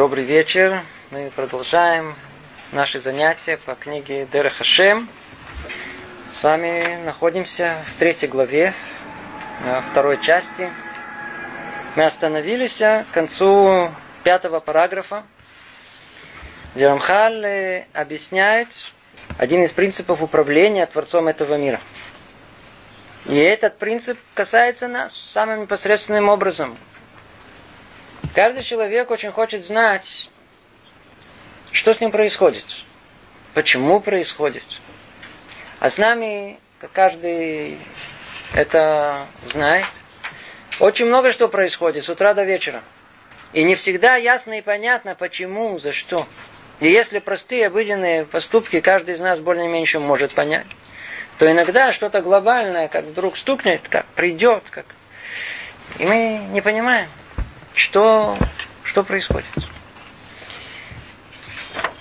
Добрый вечер. Мы продолжаем наши занятия по книге Дера Хашем. С вами находимся в третьей главе, э, второй части. Мы остановились к концу пятого параграфа, где Рамхаль э, объясняет один из принципов управления Творцом этого мира. И этот принцип касается нас самым непосредственным образом. Каждый человек очень хочет знать, что с ним происходит, почему происходит. А с нами, как каждый это знает, очень много что происходит с утра до вечера. И не всегда ясно и понятно, почему, за что. И если простые, обыденные поступки каждый из нас более-менее может понять, то иногда что-то глобальное, как вдруг стукнет, как придет, как... И мы не понимаем. Что, что происходит?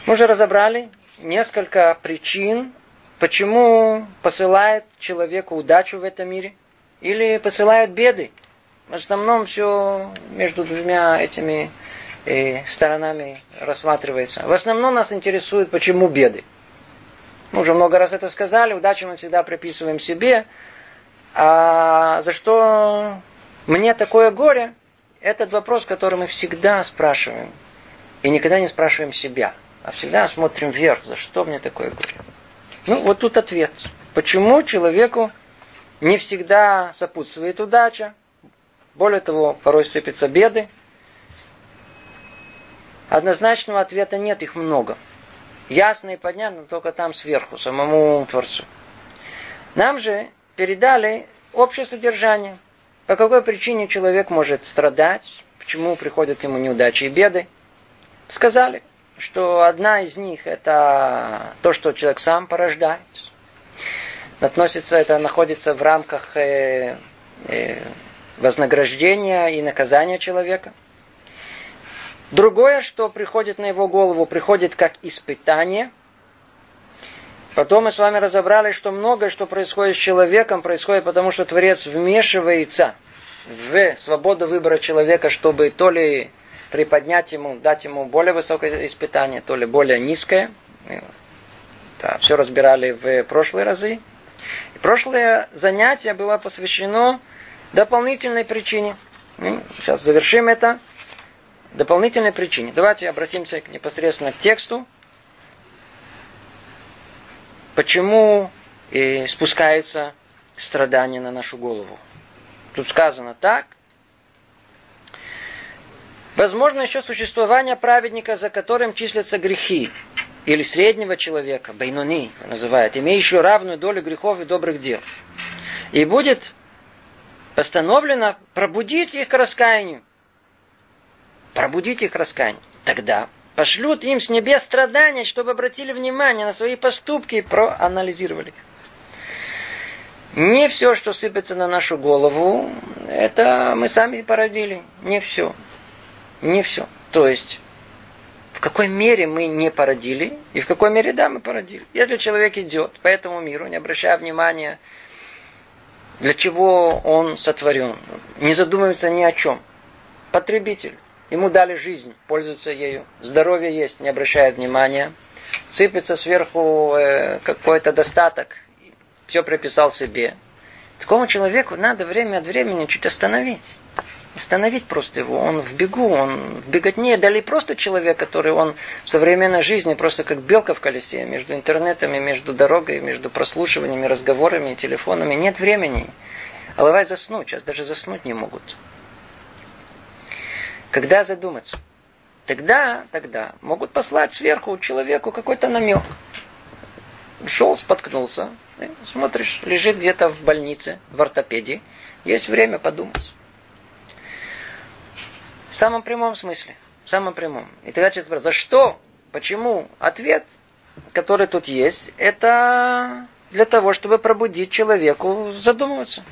Мы уже разобрали несколько причин, почему посылает человеку удачу в этом мире или посылает беды. В основном все между двумя этими э, сторонами рассматривается. В основном нас интересует, почему беды. Мы уже много раз это сказали, удачу мы всегда приписываем себе. А за что мне такое горе, этот вопрос, который мы всегда спрашиваем. И никогда не спрашиваем себя, а всегда смотрим вверх, за что мне такое горе. Ну, вот тут ответ. Почему человеку не всегда сопутствует удача, более того, порой сыпятся беды. Однозначного ответа нет, их много. Ясно и понятно только там сверху, самому Творцу. Нам же передали общее содержание – по какой причине человек может страдать, почему приходят к нему неудачи и беды. Сказали, что одна из них это то, что человек сам порождает. Относится, это находится в рамках э, э, вознаграждения и наказания человека. Другое, что приходит на его голову, приходит как испытание. Потом мы с вами разобрали, что многое, что происходит с человеком, происходит потому, что Творец вмешивается в свободу выбора человека, чтобы то ли приподнять ему, дать ему более высокое испытание, то ли более низкое. Да, все разбирали в прошлые разы. И прошлое занятие было посвящено дополнительной причине. Сейчас завершим это. Дополнительной причине. Давайте обратимся непосредственно к тексту. Почему и спускается страдание на нашу голову? Тут сказано так. Возможно еще существование праведника, за которым числятся грехи, или среднего человека, байнуни называют, имеющего равную долю грехов и добрых дел. И будет постановлено пробудить их к раскаянию. Пробудить их к раскаянию. Тогда пошлют им с небес страдания, чтобы обратили внимание на свои поступки и проанализировали. Не все, что сыпется на нашу голову, это мы сами породили. Не все. Не все. То есть, в какой мере мы не породили, и в какой мере, да, мы породили. Если человек идет по этому миру, не обращая внимания, для чего он сотворен, не задумывается ни о чем. Потребитель. Ему дали жизнь, пользуется ею. Здоровье есть, не обращая внимания. Сыпется сверху э, какой-то достаток, все приписал себе. Такому человеку надо время от времени чуть остановить. Остановить просто его. Он в бегу, он в беготне. Дали просто человек, который он в современной жизни просто как белка в колесе. Между интернетами, между дорогой, между прослушиваниями, разговорами, телефонами. Нет времени. А давай заснуть. Сейчас даже заснуть не могут. Когда задуматься? Тогда, тогда могут послать сверху человеку какой-то намек. Шел, споткнулся, Смотришь, лежит где-то в больнице, в ортопедии. Есть время подумать. В самом прямом смысле. В самом прямом. И тогда человек спрашивает, за что? Почему? Ответ, который тут есть, это для того, чтобы пробудить человеку задумываться.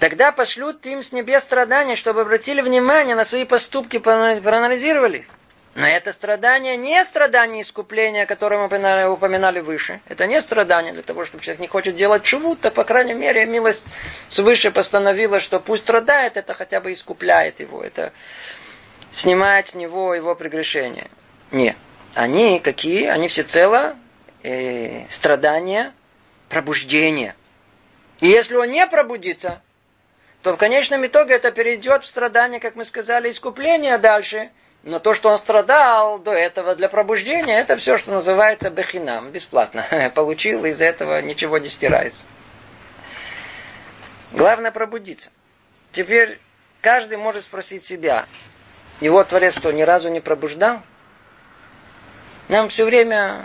Тогда пошлют им с небес страдания, чтобы обратили внимание на свои поступки, проанализировали. Но это страдание не страдание искупления, которое мы упоминали выше. Это не страдание для того, чтобы человек не хочет делать чего то по крайней мере, милость свыше постановила, что пусть страдает, это хотя бы искупляет его. Это снимать с него его прегрешения. Нет. Они какие? Они всецело э, страдания, пробуждения. И если он не пробудится, то в конечном итоге это перейдет в страдание, как мы сказали, искупление дальше. Но то, что он страдал до этого для пробуждения, это все, что называется бехинам, бесплатно. Получил, из этого ничего не стирается. Главное пробудиться. Теперь каждый может спросить себя, его Творец что, ни разу не пробуждал? Нам все время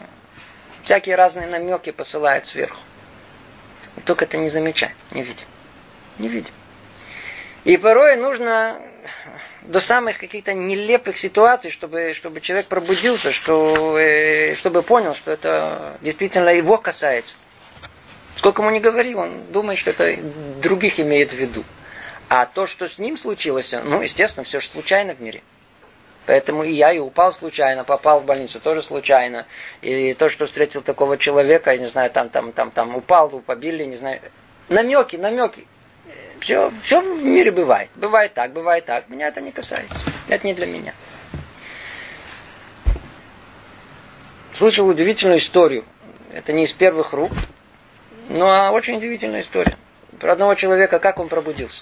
всякие разные намеки посылают сверху. И только это не замечаем, не видим. Не видим. И порой нужно до самых каких-то нелепых ситуаций, чтобы, чтобы человек пробудился, что, э, чтобы понял, что это действительно его касается. Сколько ему не говори, он думает, что это других имеет в виду. А то, что с ним случилось, ну, естественно, все же случайно в мире. Поэтому и я и упал случайно, попал в больницу тоже случайно. И то, что встретил такого человека, я не знаю, там, там, там, там упал, побили, не знаю. Намеки, намеки. Все, все в мире бывает. Бывает так, бывает так. Меня это не касается. Это не для меня. Слышал удивительную историю. Это не из первых рук, но очень удивительная история. Про одного человека, как он пробудился.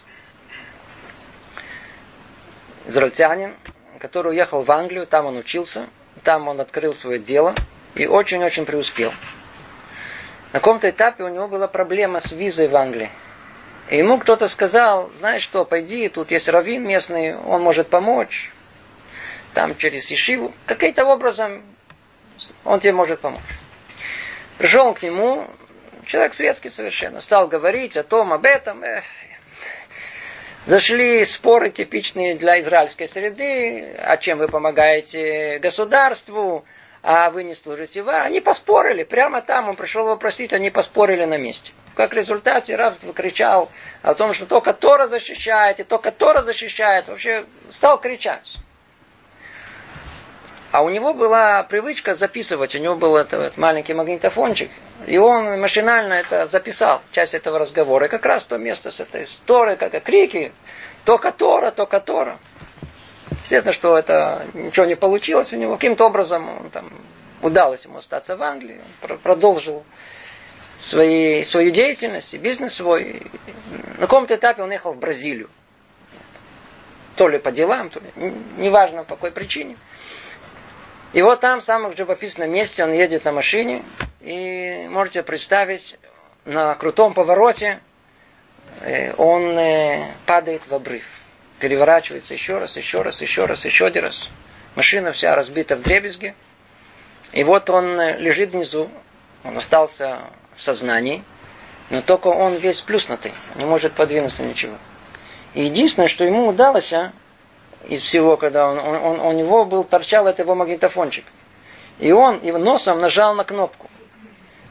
Израильтянин, который уехал в Англию, там он учился, там он открыл свое дело и очень-очень преуспел. На каком-то этапе у него была проблема с визой в Англии. И ему кто-то сказал, знаешь что, пойди, тут есть раввин местный, он может помочь. Там через Ишиву. Каким-то образом он тебе может помочь. Пришел к нему, человек светский совершенно, стал говорить о том, об этом. Эх, Зашли споры типичные для израильской среды, о чем вы помогаете государству, а вы не служите в Они поспорили, прямо там он пришел вопросить, они поспорили на месте. Как результат, Раф кричал о том, что только Тора защищает, и только Тора защищает. Вообще стал кричать. А у него была привычка записывать, у него был этот маленький магнитофончик, и он машинально это записал, часть этого разговора. И как раз то место с этой Торы, как и крики, только Тора, только Тора. Естественно, что это ничего не получилось у него. Каким-то образом он там удалось ему остаться в Англии, он продолжил свои, свою деятельность и бизнес свой. На каком-то этапе он ехал в Бразилию. То ли по делам, то ли неважно по какой причине. И вот там, в самом живописном месте, он едет на машине, и можете представить, на крутом повороте э, он э, падает в обрыв. Переворачивается еще раз, еще раз, еще раз, еще один раз. Машина вся разбита в дребезги. И вот он э, лежит внизу, он остался в сознании, но только он весь плюснутый, не может подвинуться ничего. И единственное, что ему удалось, а, из всего, когда он, он, он, у него был, торчал это его магнитофончик. И он его носом нажал на кнопку.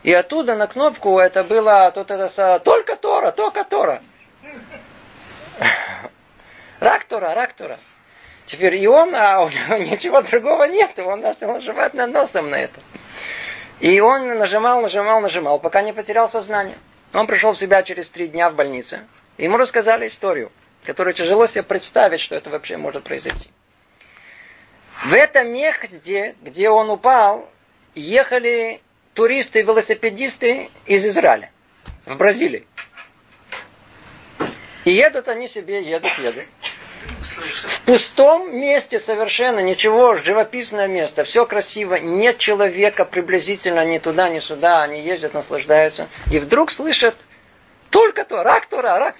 И оттуда на кнопку это было тут это, только Тора, только Тора. Рак Тора, рак Тора. Теперь и он, а у него ничего другого нет, он нажимает на носом на это. И он нажимал, нажимал, нажимал, пока не потерял сознание. Он пришел в себя через три дня в больнице. И ему рассказали историю которую тяжело себе представить, что это вообще может произойти. В этом месте, где он упал, ехали туристы и велосипедисты из Израиля, в Бразилии. И едут они себе, едут, едут. В пустом месте совершенно ничего, живописное место, все красиво, нет человека приблизительно ни туда, ни сюда, они ездят, наслаждаются. И вдруг слышат только то, рак, то, рак.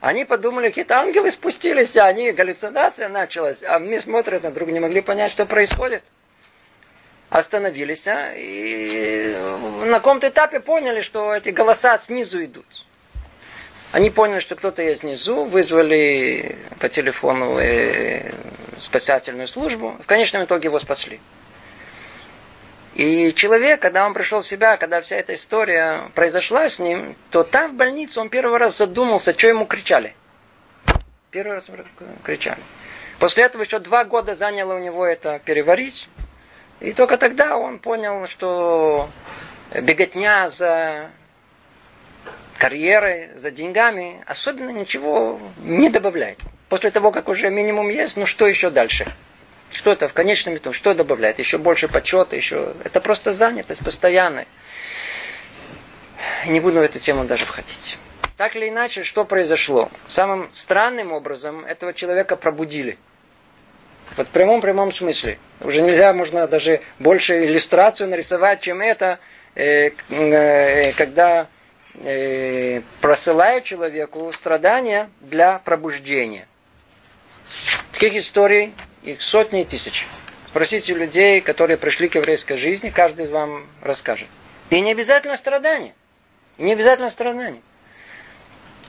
Они подумали, какие-то ангелы спустились, а они, галлюцинация началась. А мы смотрят на друг, не могли понять, что происходит. Остановились, а, и на каком-то этапе поняли, что эти голоса снизу идут. Они поняли, что кто-то есть внизу, вызвали по телефону э, спасательную службу. В конечном итоге его спасли. И человек, когда он пришел в себя, когда вся эта история произошла с ним, то там в больнице он первый раз задумался, что ему кричали. Первый раз кричали. После этого еще два года заняло у него это переварить. И только тогда он понял, что беготня за карьерой, за деньгами особенно ничего не добавляет. После того, как уже минимум есть, ну что еще дальше? Что это в конечном итоге? Что добавляет? Еще больше почета, еще... Это просто занятость постоянная. Не буду в эту тему даже входить. Так или иначе, что произошло? Самым странным образом этого человека пробудили. Вот в прямом-прямом смысле. Уже нельзя, можно даже больше иллюстрацию нарисовать, чем это, э, э, когда э, просылают человеку страдания для пробуждения. Таких историй их сотни и тысячи. Спросите людей, которые пришли к еврейской жизни, каждый вам расскажет. И не обязательно страдания. Не обязательно страдания.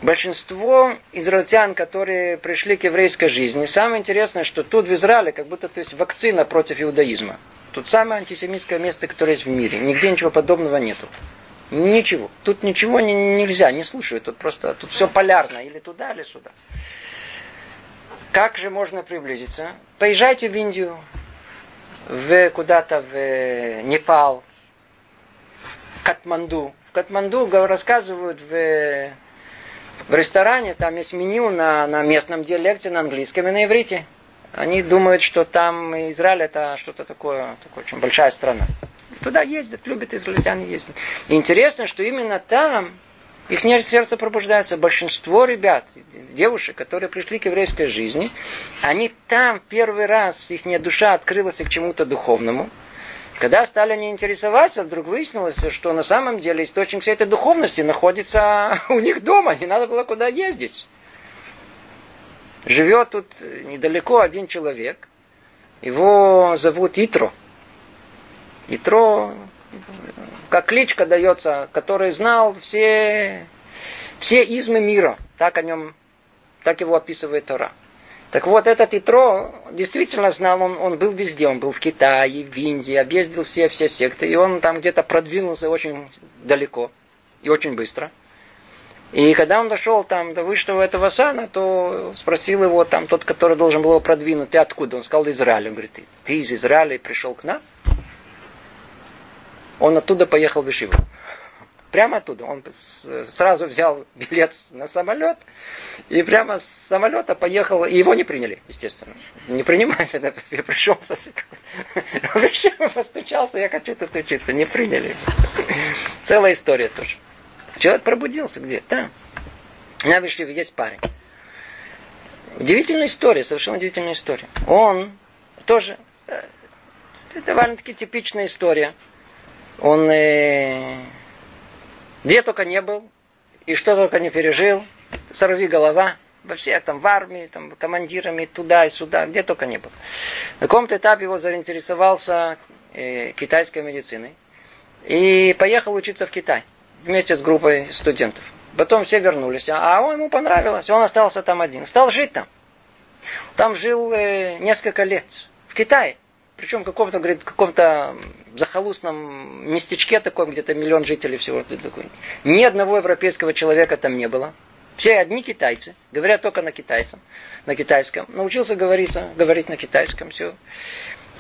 Большинство израильтян, которые пришли к еврейской жизни, самое интересное, что тут в Израиле как будто то есть вакцина против иудаизма. Тут самое антисемитское место, которое есть в мире. Нигде ничего подобного нету. Ничего. Тут ничего не, нельзя, не слушают. Тут просто тут все полярно. Или туда, или сюда. Как же можно приблизиться? Поезжайте в Индию, в куда-то в Непал, в Катманду. В Катманду рассказывают в, в ресторане, там есть меню на, на местном диалекте, на английском и на иврите. Они думают, что там Израиль это что-то такое, такое очень большая страна. Туда ездят, любят израильтяне ездить. И интересно, что именно там их сердце пробуждается. Большинство ребят, девушек, которые пришли к еврейской жизни, они там первый раз, их душа открылась к чему-то духовному. Когда стали они интересоваться, вдруг выяснилось, что на самом деле источник всей этой духовности находится у них дома, не надо было куда ездить. Живет тут недалеко один человек, его зовут Итро. Итро как кличка дается, который знал все, все измы мира. Так о нем, так его описывает Тора. Так вот, этот Итро действительно знал, он, он был везде, он был в Китае, в Индии, объездил все, все секты, и он там где-то продвинулся очень далеко и очень быстро. И когда он дошел там до высшего этого сана, то спросил его там тот, который должен был его продвинуть, ты откуда? Он сказал, Израиль. Он говорит, ты, из Израиля пришел к нам? Он оттуда поехал в Ишиву. Прямо оттуда. Он сразу взял билет на самолет и прямо с самолета поехал. И его не приняли, естественно. Не принимают. Я пришел со постучался, я хочу тут учиться. Не приняли. Целая история тоже. Человек пробудился где? Там. У меня в Ишиве есть парень. Удивительная история, совершенно удивительная история. Он тоже, э, это довольно-таки типичная история. Он э, где только не был, и что только не пережил, сорви голова, во всех там в армии, там, командирами туда и сюда, где только не был. На каком-то этапе его заинтересовался э, китайской медициной и поехал учиться в Китай вместе с группой студентов. Потом все вернулись, а он ему понравилось, он остался там один. Стал жить там. Там жил э, несколько лет. В Китае. Причем каком-то, говорит, каком-то захолустном местечке таком, где-то миллион жителей всего. Такой. Ни одного европейского человека там не было. Все одни китайцы, говорят только на китайском. На китайском. Научился говорить, говорить на китайском, все.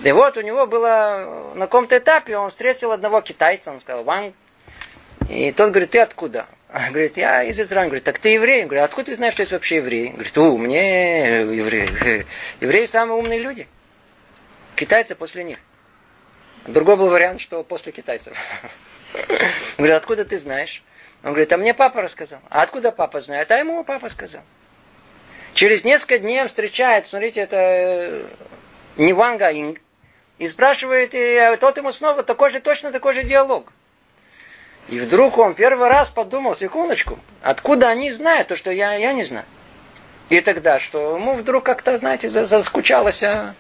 И вот у него было на каком-то этапе, он встретил одного китайца, он сказал, Ван. И тот говорит, ты откуда? Говорит, я из Израиля. Говорит, так ты еврей? Говорит, откуда ты знаешь, что есть вообще евреи? Говорит, у, мне евреи. Евреи самые умные люди. Китайцы после них. Другой был вариант, что после китайцев. Говорит, откуда ты знаешь? Он говорит, а мне папа рассказал. А откуда папа знает? А ему папа сказал. Через несколько дней он встречает, смотрите, это э, не Ванга Инг, и спрашивает, и тот ему снова такой же, точно такой же диалог. И вдруг он первый раз подумал, секундочку, откуда они знают то, что я, я не знаю. И тогда, что ему вдруг как-то, знаете, заскучалось а,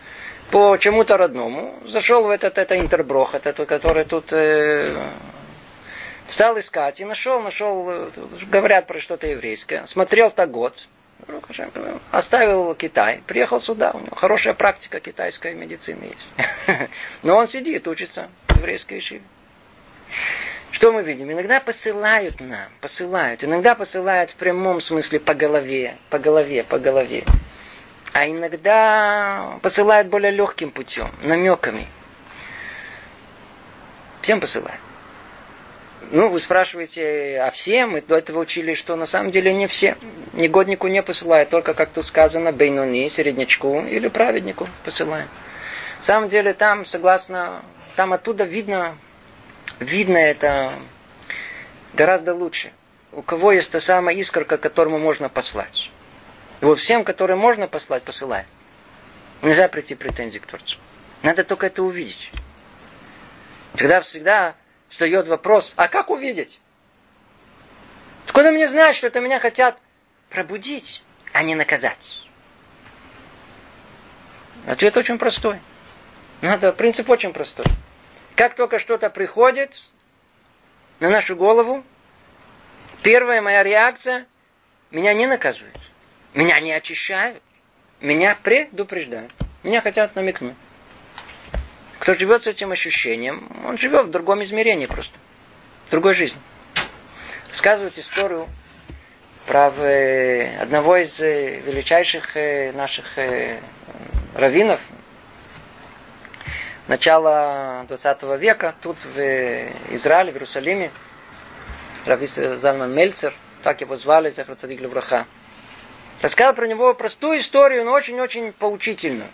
по чему-то родному, зашел в этот это интерброх, этот, который тут э, стал искать и нашел, нашел, э, говорят про что-то еврейское, смотрел так год, оставил Китай, приехал сюда, у него хорошая практика китайской медицины есть. Но он сидит, учится в еврейской шиве. Что мы видим? Иногда посылают нам, посылают. Иногда посылают в прямом смысле по голове, по голове, по голове а иногда посылают более легким путем, намеками. Всем посылают. Ну, вы спрашиваете, а все? Мы до этого учили, что на самом деле не все. Негоднику не посылают, только, как тут сказано, бейнуни, середнячку или праведнику посылаем. На самом деле там, согласно, там оттуда видно, видно это гораздо лучше. У кого есть та самая искорка, которому можно послать. Вот всем, которым можно послать, посылаем. Нельзя прийти претензии к Творцу. Надо только это увидеть. Тогда всегда встает вопрос, а как увидеть? Откуда мне знать, что это меня хотят пробудить, а не наказать? Ответ очень простой. Надо, принцип очень простой. Как только что-то приходит на нашу голову, первая моя реакция, меня не наказывают, меня не очищают, меня предупреждают, меня хотят намекнуть. Кто живет с этим ощущением, он живет в другом измерении просто. В другой жизни. Рассказывают историю про э, одного из э, величайших э, наших раввинов начала 20 века, тут в Израиле, в Иерусалиме, Равис Залман Мельцер, так его звали, Захарцадик Левраха. Рассказал про него простую историю, но очень-очень поучительную.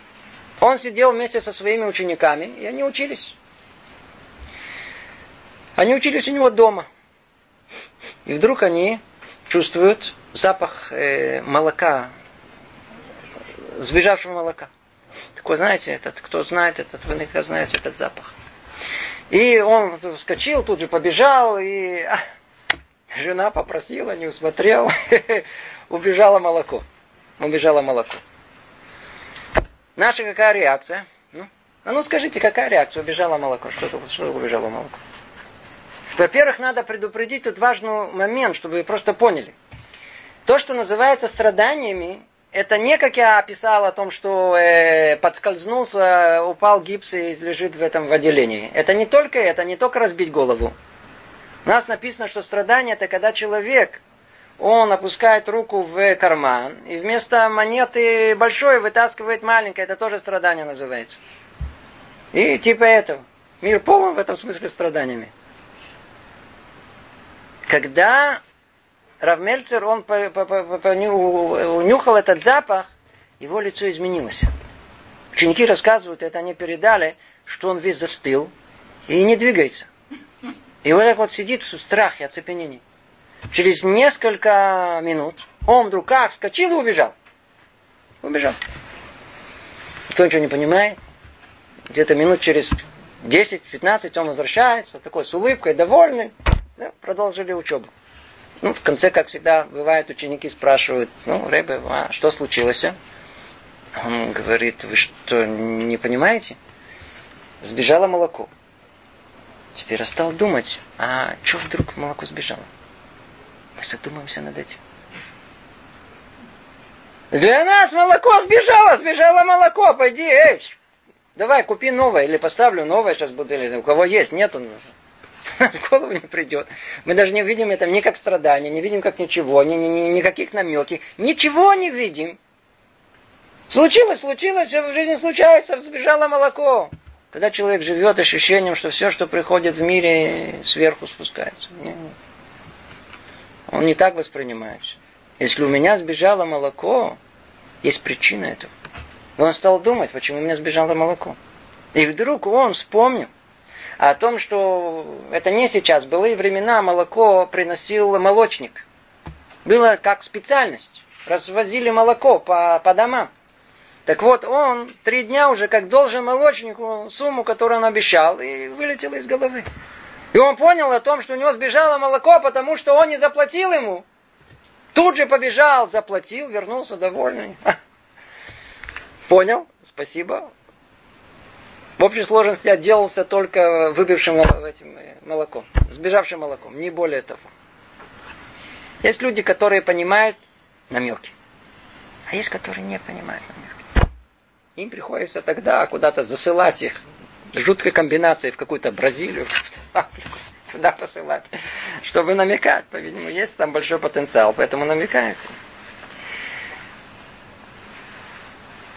Он сидел вместе со своими учениками, и они учились. Они учились у него дома. И вдруг они чувствуют запах э, молока, сбежавшего молока. Такой, знаете, этот, кто знает этот, вы наверняка знаете этот запах. И он вскочил, тут же побежал, и а, жена попросила, не усмотрел, убежало молоко. Убежало молоко. Наша какая реакция? Ну, а ну скажите, какая реакция? Убежало молоко. Что, что убежало молоко? Во-первых, надо предупредить тут важный момент, чтобы вы просто поняли. То, что называется страданиями, это не как я описал о том, что э, подскользнулся, упал гипс и лежит в этом в отделении. Это не только это, не только разбить голову. У нас написано, что страдание это когда человек он опускает руку в карман, и вместо монеты большой вытаскивает маленькое, это тоже страдание называется. И типа этого. Мир полон в этом смысле страданиями. Когда Равмельцер, он унюхал этот запах, его лицо изменилось. Ученики рассказывают, это они передали, что он весь застыл и не двигается. И вот так вот сидит в страхе, оцепенении. Через несколько минут он вдруг как вскочил и убежал. Убежал. Никто ничего не понимает. Где-то минут через 10-15 он возвращается, такой с улыбкой, довольный. Да, продолжили учебу. Ну, в конце, как всегда, бывает, ученики спрашивают, ну, Рэбе, а что случилось? Он говорит, вы что, не понимаете? Сбежало молоко. Теперь я стал думать, а что вдруг молоко сбежало? Мы задумаемся над этим. Для нас молоко сбежало, сбежало молоко, пойди, эй, давай, купи новое, или поставлю новое, сейчас буду, или у кого есть, нету, в голову не придет. Мы даже не видим это ни как страдание, не видим как ничего, ни, ни, ни, никаких намеки, ничего не видим. Случилось, случилось, все в жизни случается, сбежало молоко. Когда человек живет ощущением, что все, что приходит в мире, сверху спускается. Он не так воспринимает все. Если у меня сбежало молоко, есть причина этого. И он стал думать, почему у меня сбежало молоко. И вдруг он вспомнил о том, что это не сейчас, былые времена молоко приносил молочник. Было как специальность. Развозили молоко по, по домам. Так вот, он три дня уже как должен молочнику сумму, которую он обещал, и вылетел из головы. И он понял о том, что у него сбежало молоко, потому что он не заплатил ему. Тут же побежал, заплатил, вернулся довольный. Понял? Спасибо. В общей сложности отделался только выбившим этим э, молоком, сбежавшим молоком, не более того. Есть люди, которые понимают намеки, а есть, которые не понимают намеки. Им приходится тогда куда-то засылать их жуткой комбинацией в какую-то Бразилию, в Африку, сюда посылать, чтобы намекать. По-видимому, есть там большой потенциал, поэтому намекают.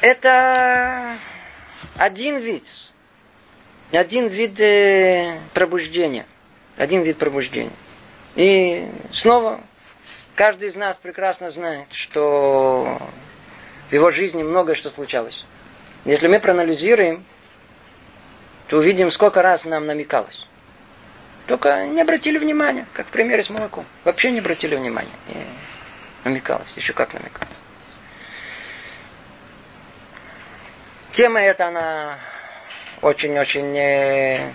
Это один вид, один вид э, пробуждения. один вид пробуждения. И снова каждый из нас прекрасно знает, что в его жизни многое что случалось. Если мы проанализируем, то увидим, сколько раз нам намекалось. Только не обратили внимания, как в примере с молоком. Вообще не обратили внимания. И намекалось, еще как намекалось. Тема эта, она очень-очень э,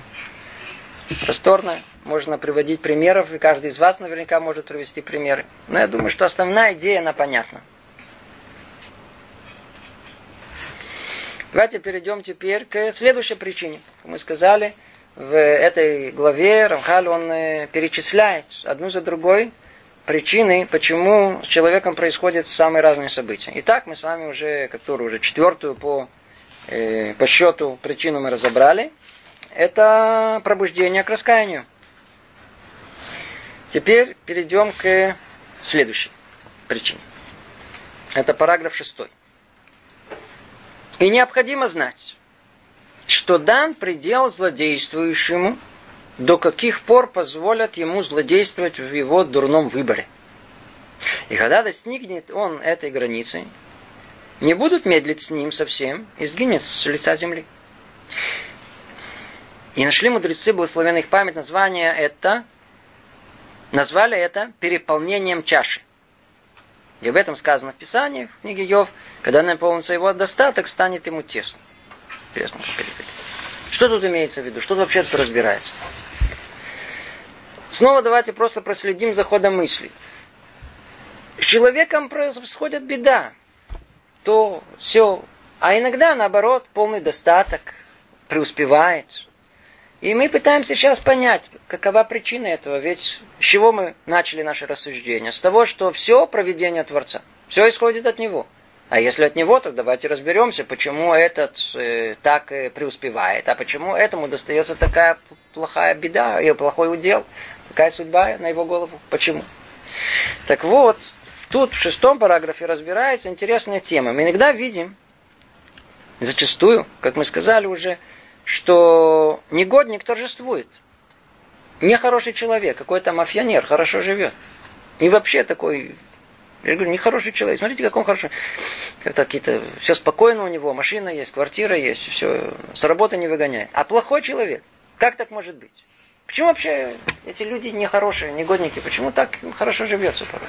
просторная. Можно приводить примеров, и каждый из вас наверняка может привести примеры. Но я думаю, что основная идея, она понятна. Давайте перейдем теперь к следующей причине. Мы сказали, в этой главе Рамхаль, он э, перечисляет одну за другой причины, почему с человеком происходят самые разные события. Итак, мы с вами уже, которую уже четвертую по, э, по счету причину мы разобрали. Это пробуждение к раскаянию. Теперь перейдем к следующей причине. Это параграф шестой. И необходимо знать, что дан предел злодействующему, до каких пор позволят ему злодействовать в его дурном выборе. И когда достигнет он этой границы, не будут медлить с ним совсем и сгинет с лица земли. И нашли мудрецы благословенных память название это, назвали это переполнением чаши. И об этом сказано в Писании, в книге Йов, когда наполнится его достаток, станет ему тесно. Интересно, Что тут имеется в виду? Что тут вообще тут разбирается? Снова давайте просто проследим за ходом мыслей. С человеком происходит беда. То все. А иногда, наоборот, полный достаток, преуспевает. И мы пытаемся сейчас понять, какова причина этого. Ведь с чего мы начали наше рассуждение? С того, что все проведение Творца. Все исходит от Него. А если от Него, то давайте разберемся, почему этот э, так э, преуспевает, а почему этому достается такая плохая беда, и плохой удел, такая судьба на его голову. Почему? Так вот, тут в шестом параграфе разбирается интересная тема. Мы иногда видим, зачастую, как мы сказали уже, что негодник торжествует. Нехороший человек, какой-то мафионер, хорошо живет. И вообще такой, я говорю, нехороший человек. Смотрите, как он хороший. Как-то какие-то, все спокойно у него, машина есть, квартира есть, все, с работы не выгоняет. А плохой человек, как так может быть? Почему вообще эти люди нехорошие, негодники, почему так хорошо живется порой?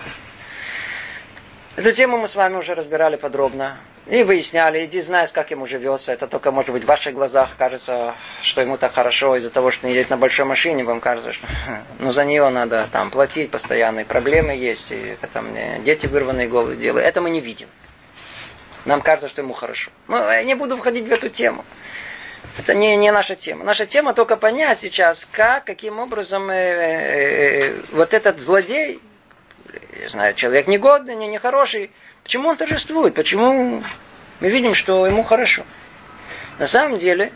Эту тему мы с вами уже разбирали подробно. И выясняли, иди знаешь, как ему живется. Это только, может быть, в ваших глазах кажется, что ему так хорошо из-за того, что не едет на большой машине, вам кажется, что ну, за нее надо там платить постоянно, и проблемы есть, и это, там дети вырванные головы делают. Это мы не видим. Нам кажется, что ему хорошо. Но я не буду входить в эту тему. Это не, не наша тема. Наша тема только понять сейчас, как, каким образом э, э, э, вот этот злодей, я знаю, человек негодный, не нехороший, почему он торжествует, почему мы видим, что ему хорошо. На самом деле,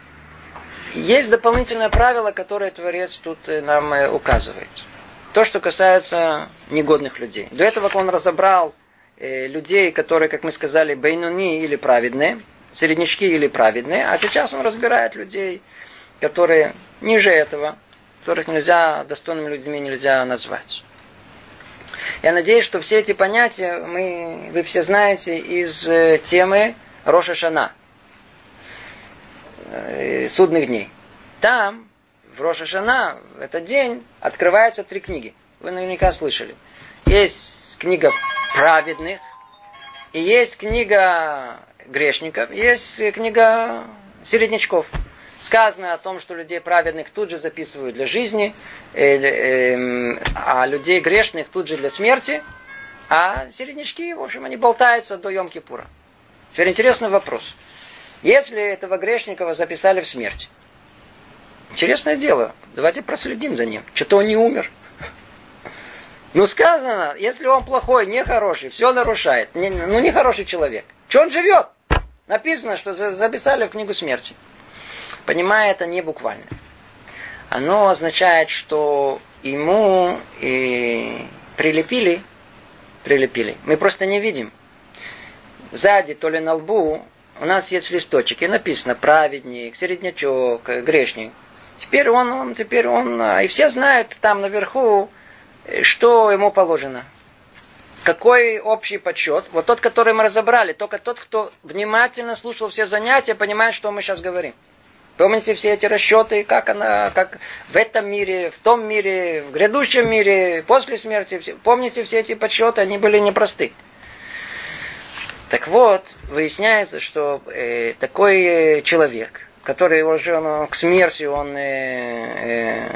есть дополнительное правило, которое Творец тут э, нам э, указывает. То, что касается негодных людей. До этого он разобрал э, людей, которые, как мы сказали, бейнуни или праведные, среднячки или праведные, а сейчас он разбирает людей, которые ниже этого, которых нельзя, достойными людьми нельзя назвать. Я надеюсь, что все эти понятия мы, вы все знаете из э, темы Роша Шана, э, судных дней. Там, в Роша Шана, в этот день, открываются три книги. Вы наверняка слышали. Есть книга праведных, и есть книга грешников, есть книга середнячков сказано о том, что людей праведных тут же записывают для жизни, э, э, а людей грешных тут же для смерти, а середнячки, в общем, они болтаются до Йом-Кипура. Теперь интересный вопрос. Если этого грешника записали в смерть, интересное дело, давайте проследим за ним. Что-то он не умер. Ну, сказано, если он плохой, нехороший, все нарушает, не, ну, нехороший человек. Что он живет? Написано, что записали в книгу смерти понимая это не буквально. Оно означает, что ему и прилепили, прилепили. Мы просто не видим. Сзади, то ли на лбу, у нас есть листочек, и написано праведник, середнячок, грешник. Теперь он, он, теперь он, а, и все знают там наверху, что ему положено. Какой общий подсчет? Вот тот, который мы разобрали, только тот, кто внимательно слушал все занятия, понимает, что мы сейчас говорим. Помните все эти расчеты, как она, как в этом мире, в том мире, в грядущем мире, после смерти. Помните все эти подсчеты, они были непросты. Так вот, выясняется, что э, такой э, человек, который уже ну, к смерти он э, э,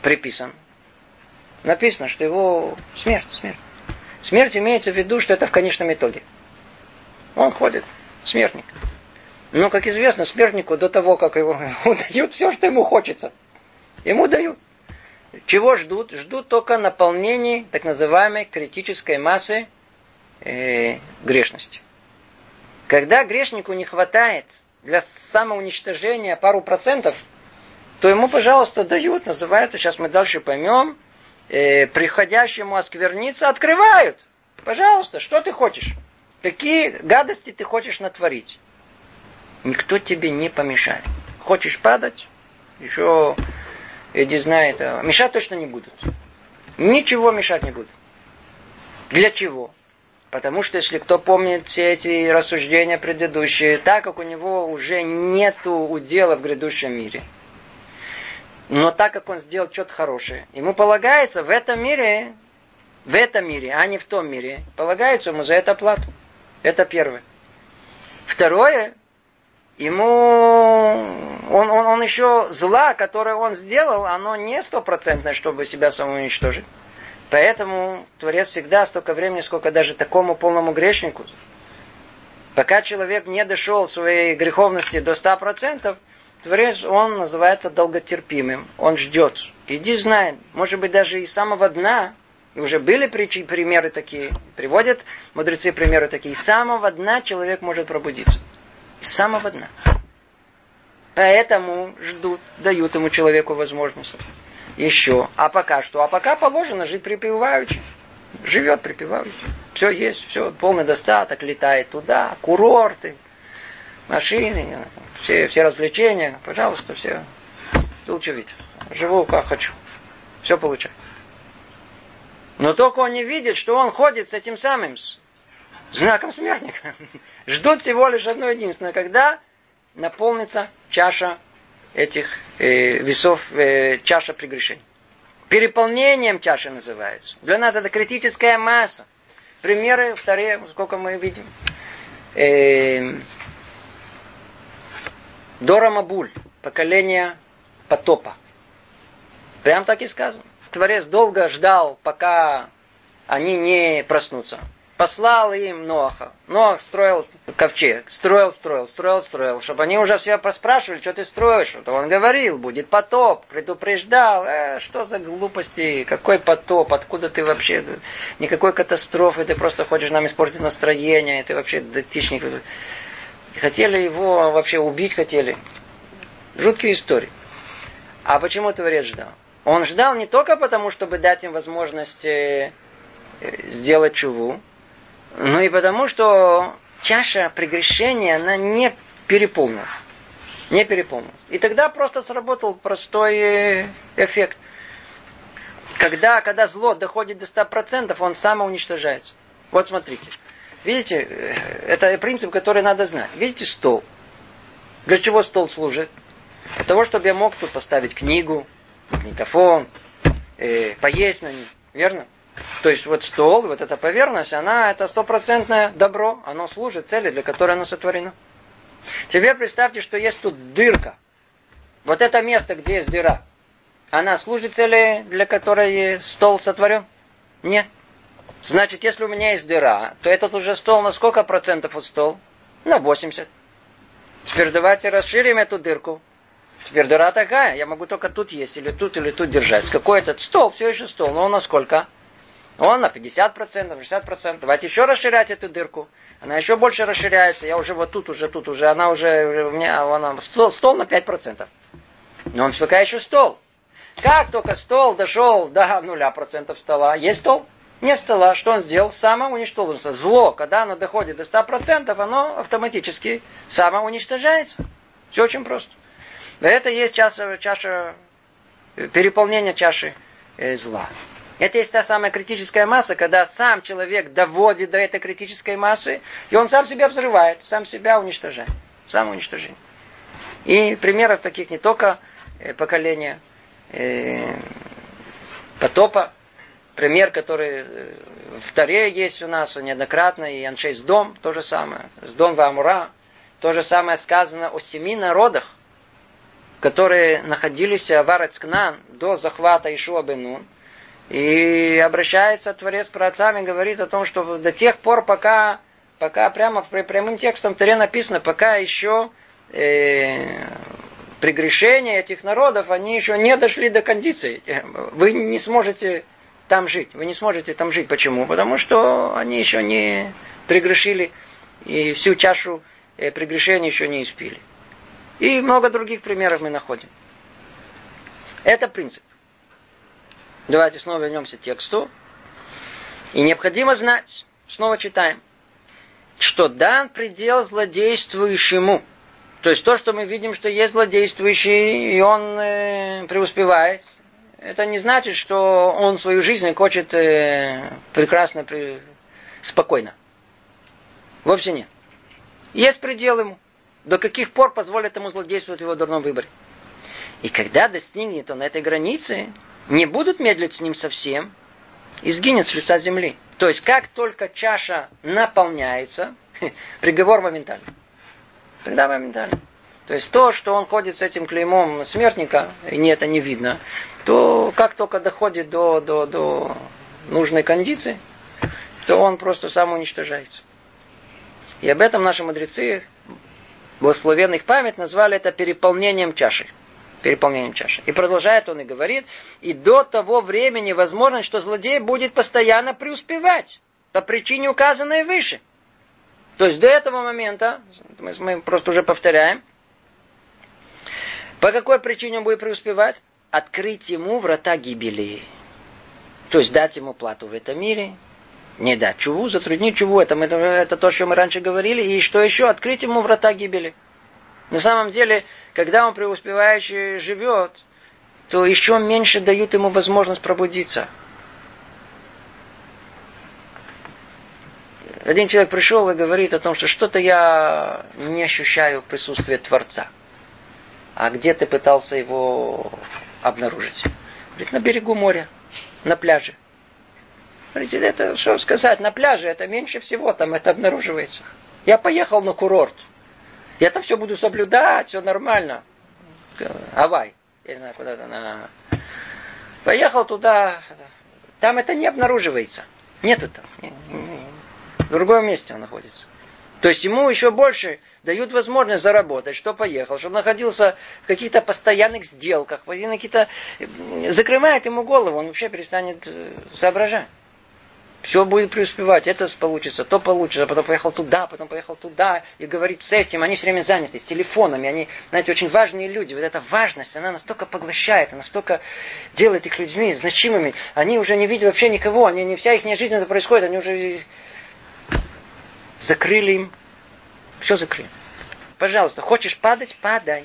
приписан, написано, что его смерть, смерть. Смерть имеется в виду, что это в конечном итоге. Он ходит, смертник. Но, как известно, смертнику до того, как его дают все, что ему хочется. Ему дают. Чего ждут? Ждут только наполнения так называемой критической массы э, грешности. Когда грешнику не хватает для самоуничтожения пару процентов, то ему, пожалуйста, дают, называется, сейчас мы дальше поймем, э, приходящему оскверниться открывают. Пожалуйста, что ты хочешь? Какие гадости ты хочешь натворить? Никто тебе не помешает. Хочешь падать? Еще, знаю, это, мешать точно не будут. Ничего мешать не будут. Для чего? Потому что, если кто помнит все эти рассуждения предыдущие, так как у него уже нету удела в грядущем мире, но так как он сделал что-то хорошее, ему полагается в этом мире, в этом мире, а не в том мире, полагается ему за это плату. Это первое. Второе, ему он, он, он еще зла, которое он сделал, оно не стопроцентное, чтобы себя самоуничтожить. Поэтому Творец всегда столько времени, сколько даже такому полному грешнику. Пока человек не дошел в своей греховности до ста процентов, Творец, он называется долготерпимым. Он ждет. Иди знай, может быть, даже и самого дна, и уже были притчи, примеры такие, приводят мудрецы примеры такие, с самого дна человек может пробудиться. С самого дна. Поэтому ждут, дают ему человеку возможность. Еще. А пока что? А пока положено жить припеваючи. Живет припеваючи. Все есть, все, полный достаток, летает туда, курорты, машины, все, все развлечения, пожалуйста, все. Лучше вид. Живу как хочу. Все получаю. Но только он не видит, что он ходит с этим самым, с знаком смертника. Ждут всего лишь одно единственное, когда наполнится чаша этих э, весов, э, чаша прегрешений. Переполнением чаши называется. Для нас это критическая масса. Примеры вторые, сколько мы видим. Э, Дора Мабуль, поколение потопа. Прям так и сказано. Творец долго ждал, пока они не проснутся послал им Ноаха. Ноах строил ковчег, строил, строил, строил, строил, чтобы они уже все поспрашивали, что ты строишь. что он говорил, будет потоп, предупреждал. Э, что за глупости, какой потоп, откуда ты вообще, никакой катастрофы, ты просто хочешь нам испортить настроение, ты вообще дотичник. Хотели его вообще убить хотели. Жуткие истории. А почему Творец ждал? Он ждал не только потому, чтобы дать им возможность э, сделать чуву, ну и потому, что чаша прегрешения, она не переполнилась. Не переполнилась. И тогда просто сработал простой эффект. Когда, когда зло доходит до 100%, он самоуничтожается. Вот смотрите. Видите, э, это принцип, который надо знать. Видите стол? Для чего стол служит? Для того, чтобы я мог тут поставить книгу, магнитофон, э, поесть на ней. Верно? То есть вот стол, вот эта поверхность, она это стопроцентное добро, оно служит цели, для которой оно сотворено. Тебе представьте, что есть тут дырка. Вот это место, где есть дыра. Она служит цели, для которой стол сотворен? Нет. Значит, если у меня есть дыра, то этот уже стол на сколько процентов от стол? На 80. Теперь давайте расширим эту дырку. Теперь дыра такая, я могу только тут есть, или тут, или тут держать. Какой этот стол? Все еще стол, но он на сколько? Он на 50%, 60%. Давайте еще расширять эту дырку. Она еще больше расширяется. Я уже вот тут, уже тут, уже она уже у меня она, стол, стол на 5%. Но он пока еще стол. Как только стол дошел до нуля процентов стола, есть стол? Нет стола. Что он сделал? Самоуничтожился. Зло, когда оно доходит до 100%, оно автоматически самоуничтожается. Все очень просто. Это есть чаша, чаша переполнения чаши э, зла. Это есть та самая критическая масса, когда сам человек доводит до этой критической массы, и он сам себя взрывает, сам себя уничтожает. Самоуничтожение. И примеров таких не только э, поколения э, потопа, пример, который э, в Таре есть у нас неоднократно, и Аншей дом, то же самое, с дом Вамура, то же самое сказано о семи народах, которые находились в Арецкнан до захвата Ишуа Бенун, и обращается Творец к праотцам и говорит о том, что до тех пор, пока, пока прямо прямым текстом в Таре написано, пока еще э, прегрешения этих народов, они еще не дошли до кондиции. Вы не сможете там жить. Вы не сможете там жить. Почему? Потому что они еще не прегрешили и всю чашу э, прегрешений еще не испили. И много других примеров мы находим. Это принцип. Давайте снова вернемся к тексту. И необходимо знать, снова читаем, что дан предел злодействующему. То есть то, что мы видим, что есть злодействующий, и он э, преуспевает, это не значит, что он свою жизнь хочет э, прекрасно, при... спокойно. Вовсе нет. Есть предел ему. До каких пор позволит ему злодействовать в его дурном выборе. И когда достигнет он этой границы, не будут медлить с ним совсем и с лица земли. То есть, как только чаша наполняется, приговор моментально. Тогда моментально. То есть то, что он ходит с этим клеймом смертника, и не это не видно, то как только доходит до, до, до нужной кондиции, то он просто сам уничтожается. И об этом наши мудрецы, благословенных память, назвали это переполнением чаши переполнением чаши. И продолжает он и говорит, и до того времени возможно, что злодей будет постоянно преуспевать по причине, указанной выше. То есть до этого момента, мы просто уже повторяем, по какой причине он будет преуспевать? Открыть ему врата гибели. То есть дать ему плату в этом мире, не дать чуву, затруднить чуву, это, это, это то, что мы раньше говорили, и что еще? Открыть ему врата гибели. На самом деле, когда он преуспевающе живет, то еще меньше дают ему возможность пробудиться. Один человек пришел и говорит о том, что что-то я не ощущаю присутствия Творца. А где ты пытался его обнаружить? Говорит, на берегу моря, на пляже. Говорите, это что сказать, на пляже это меньше всего там это обнаруживается. Я поехал на курорт. Я там все буду соблюдать, все нормально. Авай. Я не знаю, куда-то на... Поехал туда. Там это не обнаруживается. Нету там. В другом месте он находится. То есть ему еще больше дают возможность заработать, что поехал, чтобы находился в каких-то постоянных сделках, какие-то... Закрывает ему голову, он вообще перестанет э, соображать. Все будет преуспевать, это получится, то получится, потом поехал туда, потом поехал туда, и говорит с этим, они все время заняты, с телефонами, они, знаете, очень важные люди, вот эта важность, она настолько поглощает, настолько делает их людьми значимыми, они уже не видят вообще никого, они, не вся их жизнь это происходит, они уже закрыли им, все закрыли. Пожалуйста, хочешь падать, падай.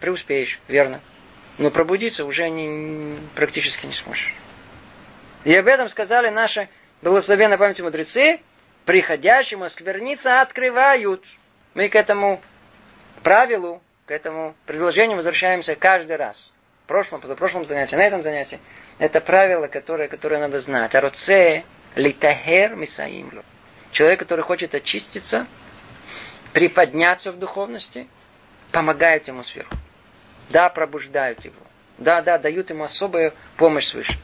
Преуспеешь, верно. Но пробудиться уже не, практически не сможешь. И об этом сказали наши благословенные памяти мудрецы, приходящему оскверниться открывают. Мы к этому правилу, к этому предложению возвращаемся каждый раз. В прошлом, позапрошлом занятии, на этом занятии. Это правило, которое, которое надо знать. Ароце литахер мисаимлю. Человек, который хочет очиститься, приподняться в духовности, помогают ему сверху. Да, пробуждают его. Да, да, дают ему особую помощь свыше.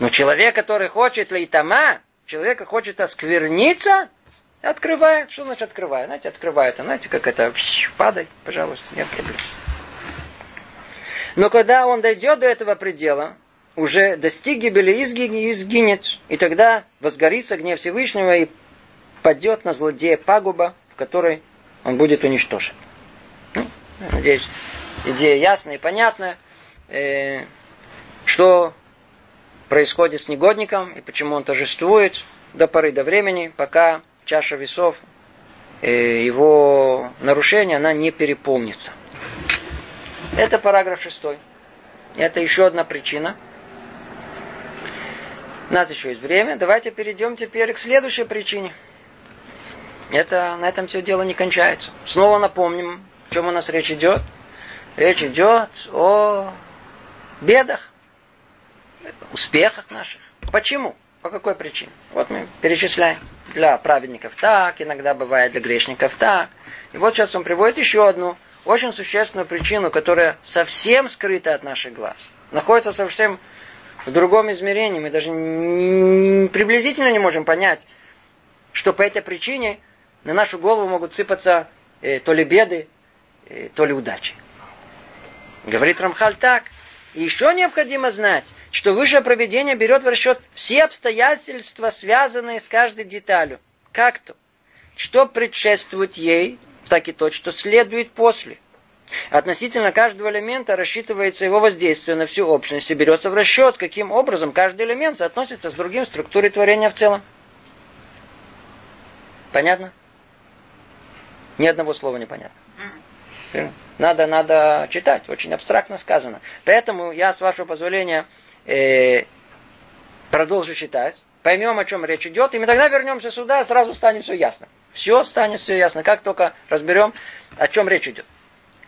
Но человек, который хочет лейтама, человек хочет оскверниться, открывает. Что значит открывает? Знаете, открывает. Знаете, как это падай, пожалуйста, нет проблем. Но когда он дойдет до этого предела, уже достиг гибели и изгинет, и тогда возгорится гнев Всевышнего и падет на злодея пагуба, в которой он будет уничтожен. Ну, надеюсь, идея ясная и понятная, э, что происходит с негодником и почему он торжествует до поры до времени, пока чаша весов, э, его нарушения, она не переполнится. Это параграф шестой. Это еще одна причина. У нас еще есть время. Давайте перейдем теперь к следующей причине. Это, на этом все дело не кончается. Снова напомним, о чем у нас речь идет. Речь идет о бедах, успехах наших. Почему? По какой причине? Вот мы перечисляем. Для праведников так, иногда бывает для грешников так. И вот сейчас он приводит еще одну очень существенную причину, которая совсем скрыта от наших глаз. Находится совсем в другом измерении. Мы даже приблизительно не можем понять, что по этой причине на нашу голову могут сыпаться э, то ли беды, э, то ли удачи. Говорит Рамхаль так. И еще необходимо знать, что высшее проведение берет в расчет все обстоятельства, связанные с каждой деталью. Как то? Что предшествует ей, так и то, что следует после. Относительно каждого элемента рассчитывается его воздействие на всю общность и берется в расчет, каким образом каждый элемент соотносится с другим структурой творения в целом. Понятно? Ни одного слова не понятно. Надо, надо читать, очень абстрактно сказано. Поэтому я, с вашего позволения, э, продолжу читать, поймем, о чем речь идет, и мы тогда вернемся сюда, сразу станет все ясно. Все станет все ясно, как только разберем, о чем речь идет.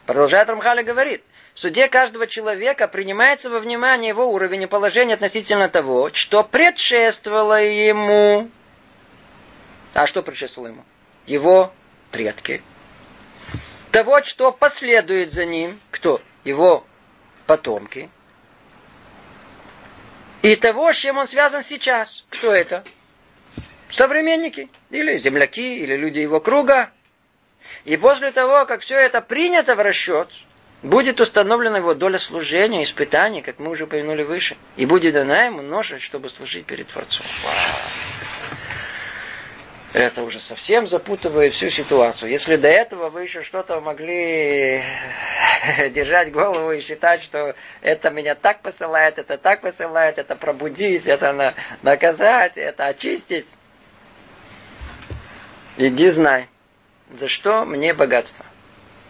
Продолжает Рамхали говорит, в суде каждого человека принимается во внимание его уровень и положение относительно того, что предшествовало ему. А что предшествовало ему? Его предки. Того, что последует за ним. Кто? Его потомки. И того, с чем он связан сейчас. Кто это? Современники. Или земляки, или люди его круга. И после того, как все это принято в расчет, будет установлена его доля служения, испытаний, как мы уже упомянули выше. И будет дана ему ноша, чтобы служить перед Творцом. Это уже совсем запутывает всю ситуацию. Если до этого вы еще что-то могли держать голову и считать, что это меня так посылает, это так посылает, это пробудить, это наказать, это очистить, иди знай, за что мне богатство.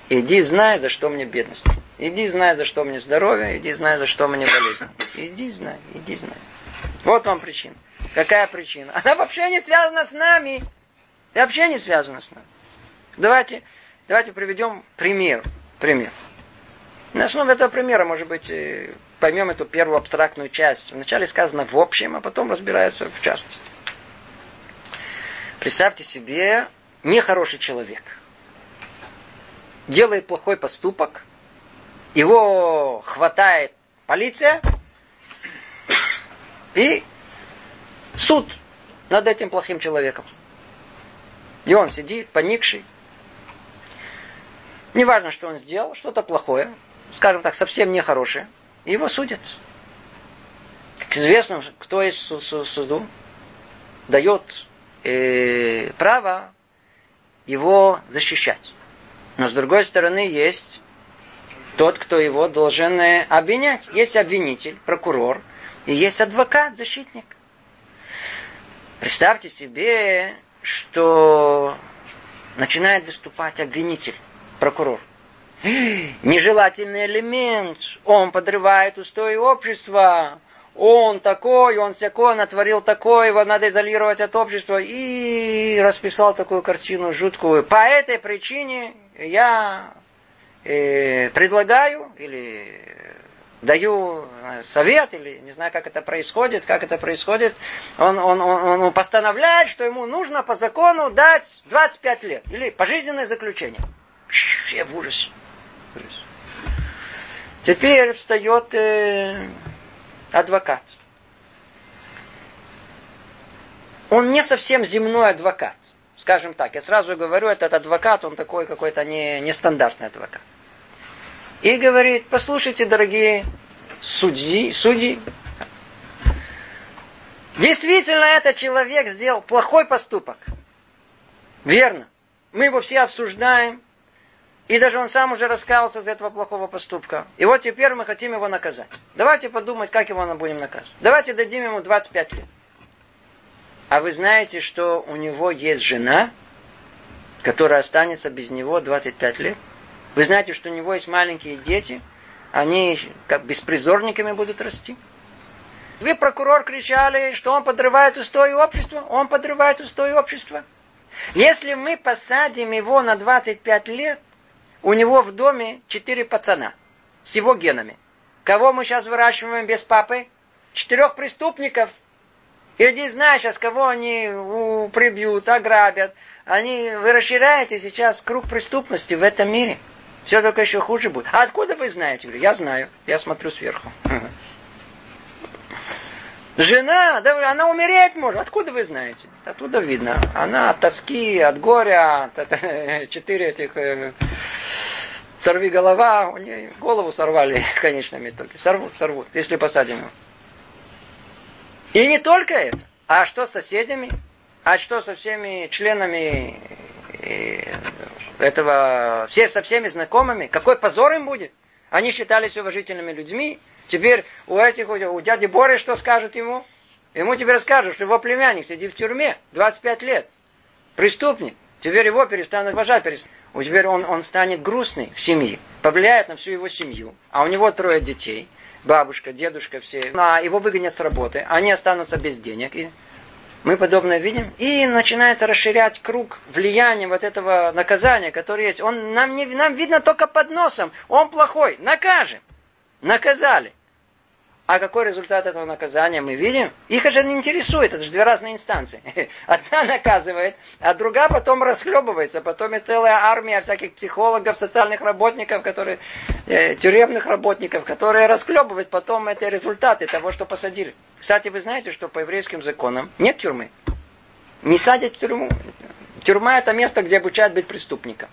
Иди знай, за что мне бедность. Иди знай, за что мне здоровье, иди знай, за что мне болезнь. Иди знай, иди знай. Вот вам причина. Какая причина? Она вообще не связана с нами. И вообще не связана с нами. Давайте, давайте приведем пример. Пример. На основе этого примера, может быть, поймем эту первую абстрактную часть. Вначале сказано в общем, а потом разбирается в частности. Представьте себе нехороший человек. Делает плохой поступок. Его хватает полиция. И суд над этим плохим человеком. И он сидит, поникший. Неважно, что он сделал, что-то плохое, скажем так, совсем нехорошее. И его судят. Как известно, кто в суду, дает э, право его защищать. Но с другой стороны есть тот, кто его должен э, обвинять. Есть обвинитель, прокурор, и есть адвокат, защитник. Представьте себе, что начинает выступать обвинитель, прокурор. Нежелательный элемент, он подрывает устои общества, он такой, он всякой, натворил такое, его надо изолировать от общества. И расписал такую картину жуткую. По этой причине я э, предлагаю или даю совет, или не знаю, как это происходит, как это происходит, он, он, он, он постановляет, что ему нужно по закону дать 25 лет, или пожизненное заключение. Все в ужасе. Теперь встает э, адвокат. Он не совсем земной адвокат. Скажем так, я сразу говорю, этот адвокат, он такой какой-то не, нестандартный адвокат. И говорит, послушайте, дорогие судьи, судьи, действительно этот человек сделал плохой поступок. Верно. Мы его все обсуждаем, и даже он сам уже раскаялся из этого плохого поступка. И вот теперь мы хотим его наказать. Давайте подумать, как его мы будем наказывать. Давайте дадим ему 25 лет. А вы знаете, что у него есть жена, которая останется без него 25 лет? Вы знаете, что у него есть маленькие дети, они как беспризорниками будут расти. Вы, прокурор, кричали, что он подрывает устои общества. Он подрывает устои общества. Если мы посадим его на 25 лет, у него в доме 4 пацана с его генами. Кого мы сейчас выращиваем без папы? Четырех преступников. Иди знаешь, сейчас кого они прибьют, ограбят. Они, вы расширяете сейчас круг преступности в этом мире. Все только еще хуже будет. А откуда вы знаете? Я знаю. Я смотрю сверху. Жена, да она умереть может. Откуда вы знаете? Оттуда видно. Она от тоски, от горя, от, четыре этих э, сорви голова, у нее голову сорвали в конечном итоге. Сорвут, сорвут, если посадим его. И не только это. А что с соседями? А что со всеми членами э, этого, все, со всеми знакомыми? Какой позор им будет? Они считались уважительными людьми, Теперь у этих, у дяди Боры что скажут ему? Ему теперь скажут, что его племянник сидит в тюрьме 25 лет. Преступник. Теперь его перестанут уважать. Перестанут. Теперь он, он станет грустный в семье. Повлияет на всю его семью. А у него трое детей. Бабушка, дедушка, все. А его выгонят с работы. Они останутся без денег. И мы подобное видим. И начинается расширять круг влияния вот этого наказания, которое есть. Он, нам, не, нам видно только под носом. Он плохой. Накажем. Наказали. А какой результат этого наказания мы видим? Их же не интересует, это же две разные инстанции. Одна наказывает, а другая потом расхлебывается. Потом есть целая армия всяких психологов, социальных работников, которые, э, тюремных работников, которые расхлебывают потом эти результаты того, что посадили. Кстати, вы знаете, что по еврейским законам нет тюрьмы. Не садят в тюрьму. Тюрьма это место, где обучают быть преступником.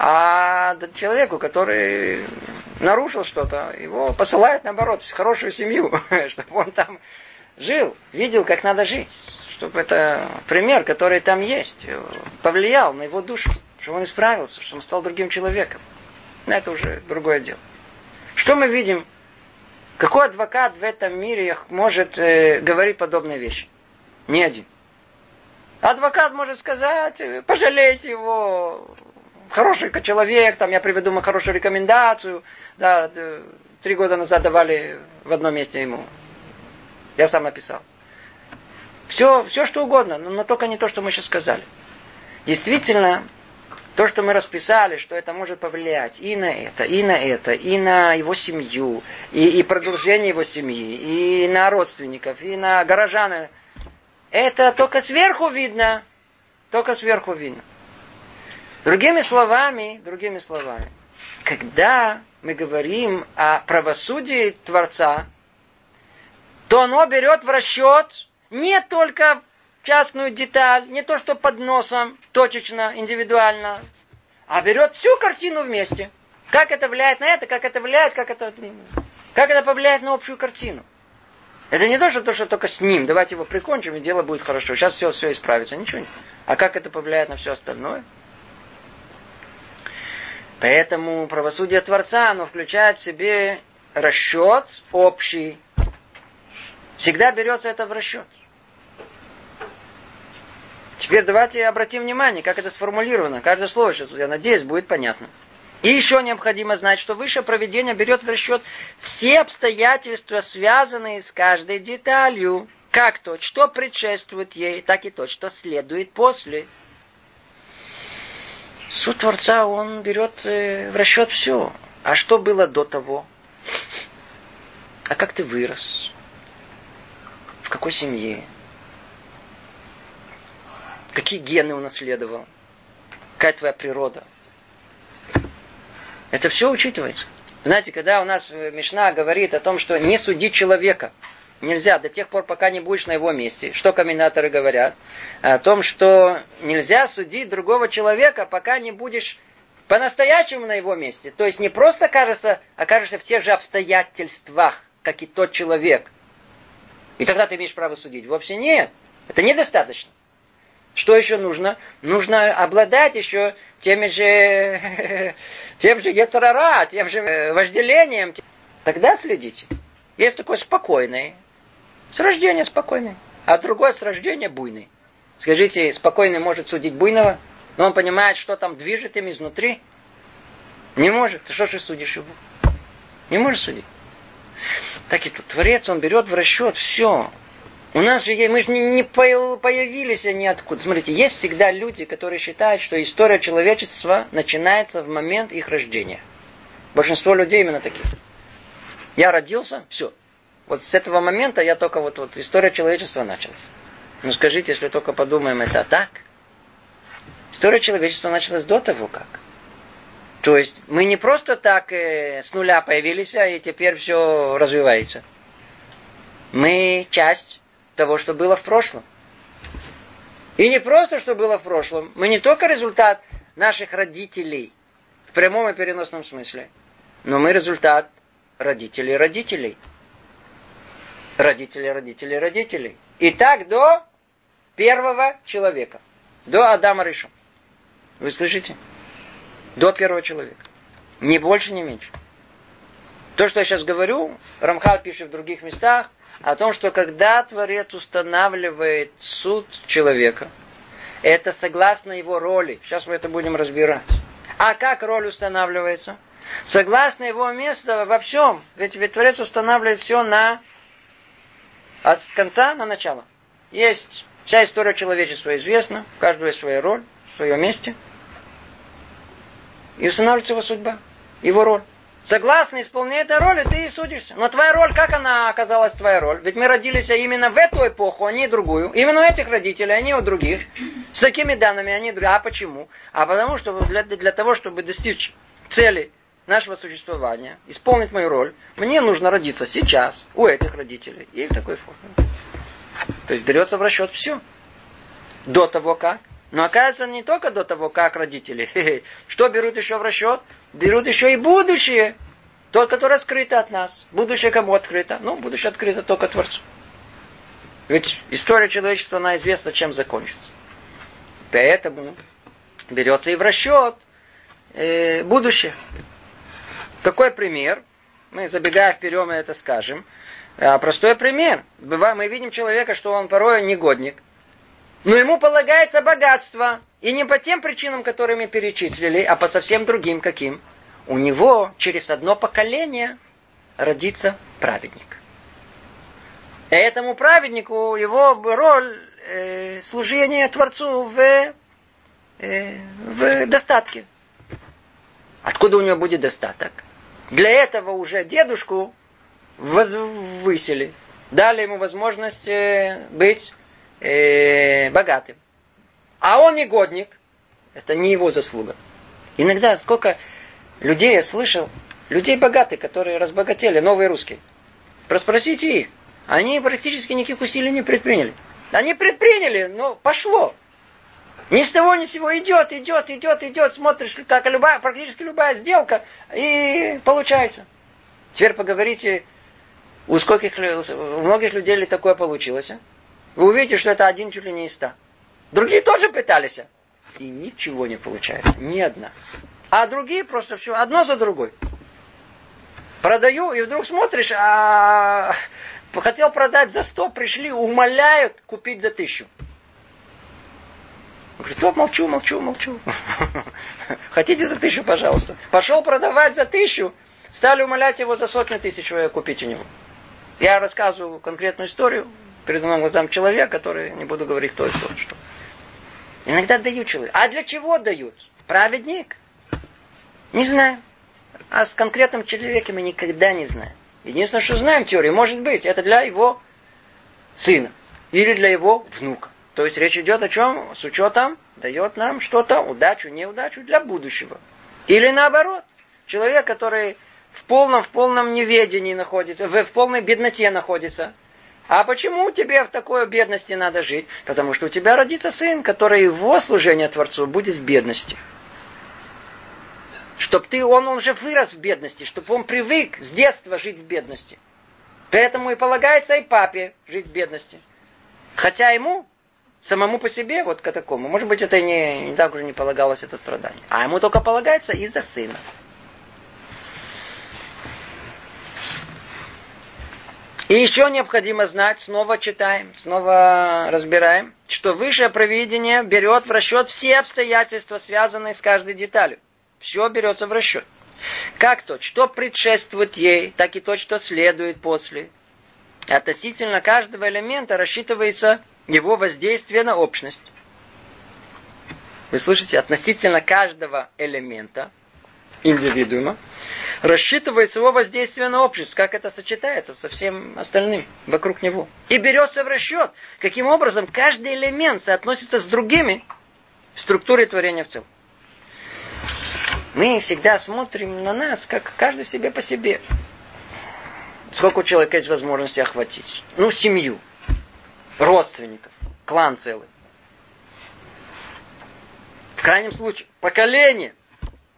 А человеку, который нарушил что-то, его посылают, наоборот, в хорошую семью, чтобы он там жил, видел, как надо жить. Чтобы это пример, который там есть, повлиял на его душу, чтобы он исправился, чтобы он стал другим человеком. Но это уже другое дело. Что мы видим? Какой адвокат в этом мире может э, говорить подобные вещи? Ни один. Адвокат может сказать, пожалейте его, хороший человек, там я приведу ему хорошую рекомендацию. Да, три года назад давали в одном месте ему. Я сам написал. Все, все что угодно, но, но только не то, что мы сейчас сказали. Действительно, то, что мы расписали, что это может повлиять и на это, и на это, и на его семью, и, и продолжение его семьи, и на родственников, и на горожан, это только сверху видно. Только сверху видно. Другими словами, другими словами, когда мы говорим о правосудии Творца, то оно берет в расчет не только частную деталь, не то, что под носом, точечно, индивидуально, а берет всю картину вместе. Как это влияет на это, как это влияет, как это, как это повлияет на общую картину. Это не то, что то, что только с ним, давайте его прикончим, и дело будет хорошо. Сейчас все, все исправится, ничего не. А как это повлияет на все остальное? Поэтому правосудие Творца, оно включает в себе расчет общий. Всегда берется это в расчет. Теперь давайте обратим внимание, как это сформулировано. Каждое слово сейчас, я надеюсь, будет понятно. И еще необходимо знать, что высшее проведение берет в расчет все обстоятельства, связанные с каждой деталью. Как то, что предшествует ей, так и то, что следует после. Суд Творца, он берет э, в расчет все. А что было до того? А как ты вырос? В какой семье? Какие гены унаследовал? Какая твоя природа? Это все учитывается. Знаете, когда у нас Мишна говорит о том, что не судить человека – нельзя до тех пор, пока не будешь на его месте. Что комментаторы говорят? О том, что нельзя судить другого человека, пока не будешь по-настоящему на его месте. То есть не просто кажется, окажешься в тех же обстоятельствах, как и тот человек. И тогда ты имеешь право судить. Вовсе нет. Это недостаточно. Что еще нужно? Нужно обладать еще теми же, тем же яцерара, тем же э, вожделением. Тогда следите. Есть такой спокойный, с рождения спокойный. А другой с рождения буйный. Скажите, спокойный может судить буйного, но он понимает, что там движет им изнутри? Не может. Ты что же судишь его? Не можешь судить. Так и тут Творец, он берет в расчет все. У нас же, мы же не, появились они откуда. Смотрите, есть всегда люди, которые считают, что история человечества начинается в момент их рождения. Большинство людей именно такие. Я родился, все. Вот с этого момента я только вот, вот история человечества началась. Ну скажите, если только подумаем, это так? История человечества началась до того, как. То есть мы не просто так э, с нуля появились, а и теперь все развивается. Мы часть того, что было в прошлом. И не просто, что было в прошлом. Мы не только результат наших родителей, в прямом и переносном смысле, но мы результат родителей родителей. Родителей родителей родителей. И так до первого человека. До Адама Риша. Вы слышите? До первого человека. Ни больше, ни меньше. То, что я сейчас говорю, Рамхал пишет в других местах, о том, что когда Творец устанавливает суд человека, это согласно его роли. Сейчас мы это будем разбирать. А как роль устанавливается? Согласно его места во всем. Ведь, ведь Творец устанавливает все на от конца на начало. Есть вся история человечества известна, у каждого есть своя роль, в своем месте. И устанавливается его судьба, его роль. Согласно исполнению этой роли, ты и судишься. Но твоя роль, как она оказалась твоя роль? Ведь мы родились именно в эту эпоху, а не другую. Именно у этих родителей, а не у других. С такими данными, не другие. А почему? А потому что для, для того, чтобы достичь цели нашего существования, исполнить мою роль, мне нужно родиться сейчас у этих родителей. И в такой форме. То есть берется в расчет все. До того как. Но оказывается не только до того, как родители. Что берут еще в расчет? Берут еще и будущее. То, которое скрыто от нас. Будущее кому открыто? Ну, будущее открыто только Творцу. Ведь история человечества, она известна, чем закончится. Поэтому берется и в расчет э, будущее. Какой пример? Мы, забегая вперед, мы это скажем. А, простой пример. Мы видим человека, что он порой негодник. Но ему полагается богатство. И не по тем причинам, которые мы перечислили, а по совсем другим каким. У него через одно поколение родится праведник. Этому праведнику его роль э, служения Творцу в, э, в достатке. Откуда у него будет достаток? Для этого уже дедушку возвысили. Дали ему возможность э, быть э, богатым. А он негодник. Это не его заслуга. Иногда сколько людей я слышал, людей богатых, которые разбогатели, новые русские. Проспросите их. Они практически никаких усилий не предприняли. Они предприняли, но пошло. Ни с того ни с сего идет, идет, идет, идет, смотришь, как любая, практически любая сделка, и получается. Теперь поговорите, у, скольких, у многих людей ли такое получилось. А? Вы увидите, что это один чуть ли не из ста. Другие тоже пытались. А? И ничего не получается. Ни одна. А другие просто все, одно за другой. Продаю, и вдруг смотришь, а хотел продать за сто, пришли, умоляют купить за тысячу. Говорит, о, молчу, молчу, молчу. Хотите за тысячу, пожалуйста. Пошел продавать за тысячу, стали умолять его за сотню тысяч купить у него. Я рассказываю конкретную историю перед моим глазам человек, который, не буду говорить, кто и кто, что. Иногда дают человеку. А для чего дают? Праведник? Не знаю. А с конкретным человеком мы никогда не знаем. Единственное, что знаем теорию, может быть, это для его сына или для его внука. То есть речь идет о чем? С учетом дает нам что-то, удачу, неудачу для будущего. Или наоборот, человек, который в полном, в полном неведении находится, в, в полной бедноте находится. А почему тебе в такой бедности надо жить? Потому что у тебя родится сын, который его служение Творцу будет в бедности. Чтоб ты, он, он уже вырос в бедности, чтобы он привык с детства жить в бедности. Поэтому и полагается и папе жить в бедности. Хотя ему самому по себе, вот к такому, может быть, это не, не так уже не полагалось это страдание. А ему только полагается из-за сына. И еще необходимо знать, снова читаем, снова разбираем, что высшее провидение берет в расчет все обстоятельства, связанные с каждой деталью. Все берется в расчет. Как то, что предшествует ей, так и то, что следует после. Относительно каждого элемента рассчитывается его воздействие на общность. Вы слышите, относительно каждого элемента, индивидуума, рассчитывается его воздействие на общество, как это сочетается со всем остальным вокруг него. И берется в расчет, каким образом каждый элемент соотносится с другими в структуре творения в целом. Мы всегда смотрим на нас, как каждый себе по себе. Сколько у человека есть возможности охватить? Ну, семью, родственников, клан целый. В крайнем случае, поколение.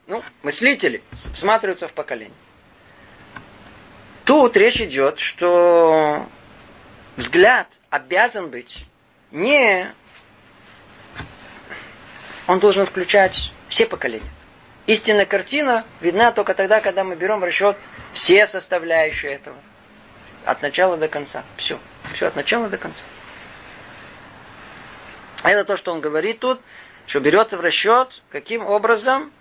Ну, мыслители всматриваются в поколение. Тут речь идет, что взгляд обязан быть не... Он должен включать все поколения. Истинная картина видна только тогда, когда мы берем в расчет все составляющие этого. От начала до конца. Все. Все от начала до конца. Это то, что он говорит тут что берется в расчет, каким образом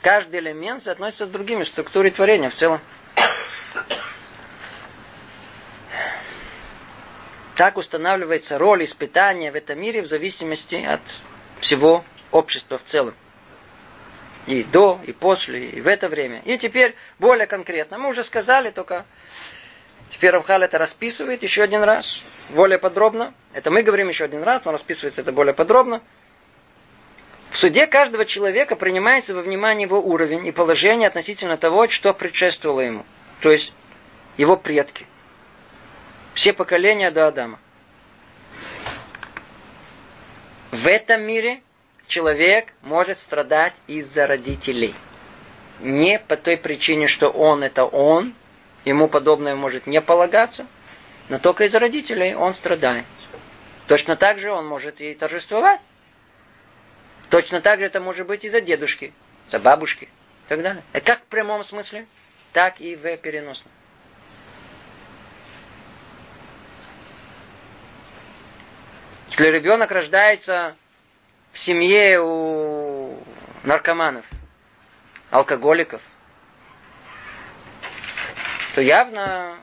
каждый элемент соотносится с другими в творения в целом. Так устанавливается роль испытания в этом мире в зависимости от всего общества в целом. И до, и после, и в это время. И теперь более конкретно. Мы уже сказали, только теперь Рамхал это расписывает еще один раз, более подробно. Это мы говорим еще один раз, но расписывается это более подробно. В суде каждого человека принимается во внимание его уровень и положение относительно того, что предшествовало ему. То есть его предки. Все поколения до Адама. В этом мире человек может страдать из-за родителей. Не по той причине, что он это он, ему подобное может не полагаться, но только из-за родителей он страдает. Точно так же он может и торжествовать. Точно так же это может быть и за дедушки, за бабушки и так далее. И как в прямом смысле, так и в переносном. Если ребенок рождается в семье у наркоманов, алкоголиков, то явно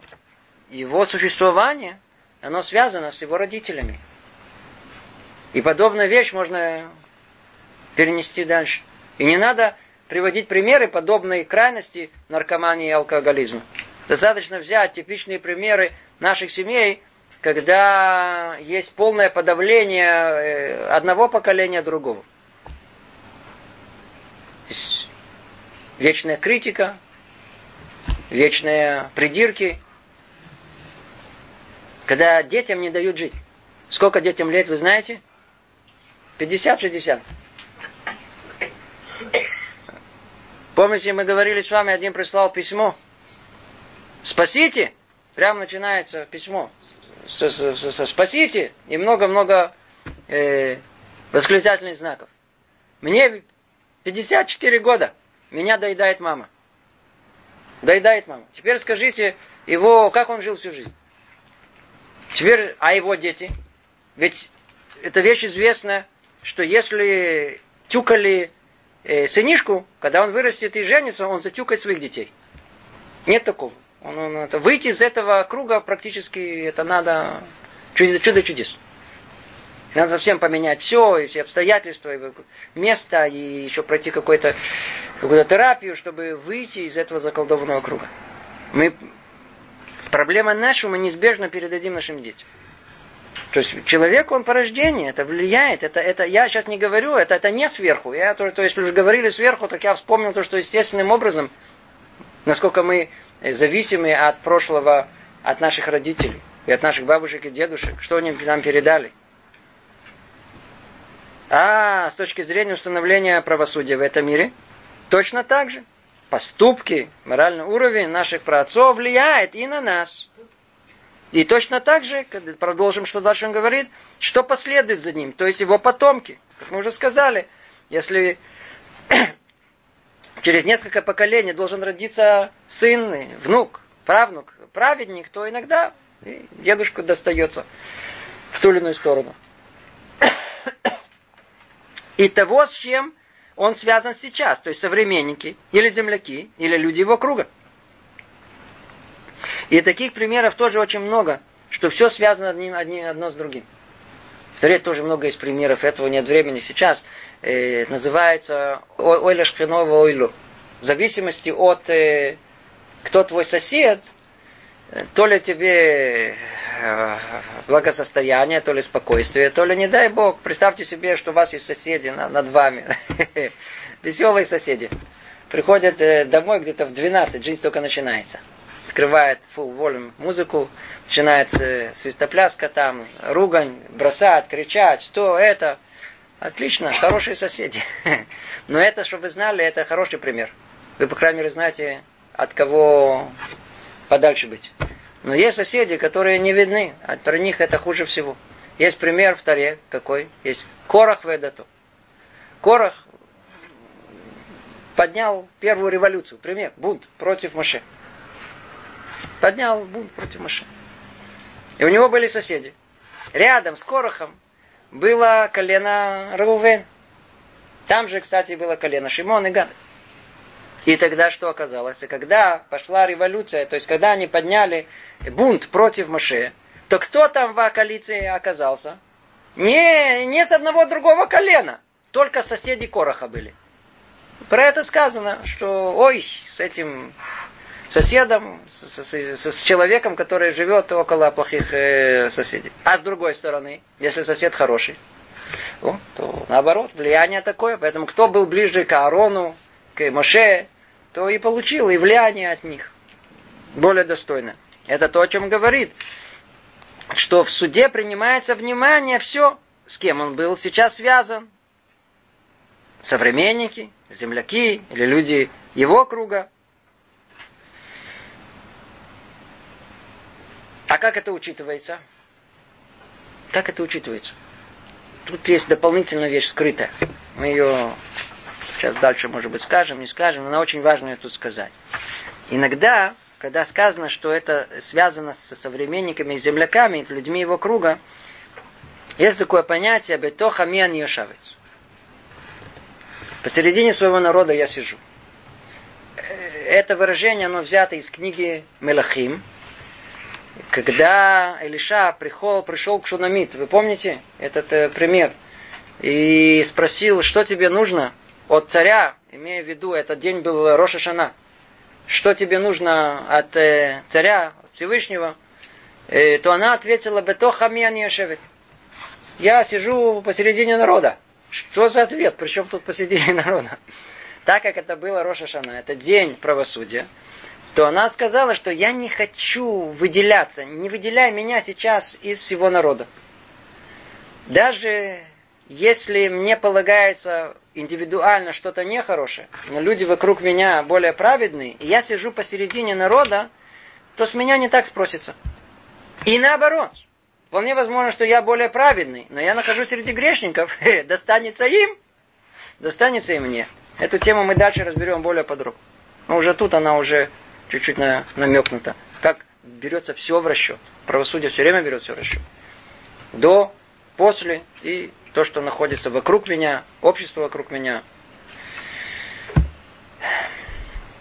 его существование, оно связано с его родителями. И подобная вещь можно перенести дальше. И не надо приводить примеры подобной крайности наркомании и алкоголизма. Достаточно взять типичные примеры наших семей, когда есть полное подавление э, одного поколения другого. Вечная критика, вечные придирки, когда детям не дают жить. Сколько детям лет, вы знаете? 50-60. Помните, мы говорили с вами, один прислал письмо. Спасите! Прямо начинается письмо. С, с, с, с, спасите! И много-много э, восклицательных знаков. Мне 54 года. Меня доедает мама. Доедает мама. Теперь скажите, его, как он жил всю жизнь? Теперь, а его дети? Ведь это вещь известная, что если тюкали э, сынишку, когда он вырастет и женится, он затюкает своих детей. Нет такого. Он, он, это, выйти из этого круга практически это надо чудо, чудо чудес. Надо совсем поменять все, и все обстоятельства, и место, и еще пройти какую-то какую терапию, чтобы выйти из этого заколдованного круга. Мы, проблема наша мы неизбежно передадим нашим детям. То есть человек, он по рождению, это влияет. Это, это, я сейчас не говорю, это, это не сверху. Я, то, то есть, уже говорили сверху, так я вспомнил то, что естественным образом, насколько мы зависимы от прошлого, от наших родителей, и от наших бабушек и дедушек, что они нам передали. А с точки зрения установления правосудия в этом мире, точно так же. Поступки, моральный уровень наших праотцов влияет и на нас. И точно так же, продолжим, что дальше он говорит, что последует за ним, то есть его потомки. Как мы уже сказали, если через несколько поколений должен родиться сын, внук, правнук, праведник, то иногда дедушку достается в ту или иную сторону. И того, с чем он связан сейчас, то есть современники, или земляки, или люди его круга. И таких примеров тоже очень много, что все связано одним, одним, одно с другим. В Торе тоже много есть примеров, этого нет времени сейчас. Э, называется ойля шхинова ойлу. В зависимости от э, кто твой сосед, то ли тебе э, благосостояние, то ли спокойствие, то ли, не дай Бог, представьте себе, что у вас есть соседи над вами. Веселые соседи. Приходят э, домой где-то в 12, жизнь только начинается. Открывает full volume музыку, начинается свистопляска там, ругань, бросать, кричать, что это. Отлично, хорошие соседи. Но это, чтобы вы знали, это хороший пример. Вы, по крайней мере, знаете, от кого подальше быть. Но есть соседи, которые не видны, а про них это хуже всего. Есть пример в Таре, какой? Есть Корах Ведату. Корах поднял первую революцию, пример, бунт против Маше. Поднял бунт против Маше. И у него были соседи. Рядом с Корохом было колено Рувен. Там же, кстати, было колено Шимон и Гад. И тогда что оказалось? Когда пошла революция, то есть когда они подняли бунт против Моше, то кто там в коалиции оказался? Не, не с одного другого колена, только соседи Короха были. Про это сказано, что ой, с этим соседом, с, с, с человеком, который живет около плохих э, соседей. А с другой стороны, если сосед хороший, то наоборот, влияние такое. Поэтому кто был ближе к Аарону, к Моше, то и получил и влияние от них. Более достойно. Это то, о чем говорит. Что в суде принимается внимание все, с кем он был сейчас связан. Современники, земляки или люди его круга. А как это учитывается? Как это учитывается? Тут есть дополнительная вещь скрытая. Мы ее Сейчас дальше, может быть, скажем, не скажем, но она очень важно ее тут сказать. Иногда, когда сказано, что это связано со современниками и земляками, людьми его круга, есть такое понятие «бетоха миан йошавец». Посередине своего народа я сижу. Это выражение, оно взято из книги Мелахим, когда Илиша пришел, пришел к Шунамит, вы помните этот э, пример, и спросил, что тебе нужно? От царя, имея в виду, этот день был Роша Шана, что тебе нужно от э, царя Всевышнего, э, то она ответила, «Бетоха мияни Я сижу посередине народа. Что за ответ? Причем тут посередине народа? Так как это было Роша Шана, это день правосудия, то она сказала, что я не хочу выделяться, не выделяй меня сейчас из всего народа. Даже если мне полагается индивидуально что-то нехорошее, но люди вокруг меня более праведные, и я сижу посередине народа, то с меня не так спросится. И наоборот. Вполне возможно, что я более праведный, но я нахожусь среди грешников. Достанется им, достанется и мне. Эту тему мы дальше разберем более подробно. Но уже тут она уже чуть-чуть намекнута. Как берется все в расчет. Правосудие все время берет все в расчет. До, после и то, что находится вокруг меня, общество вокруг меня.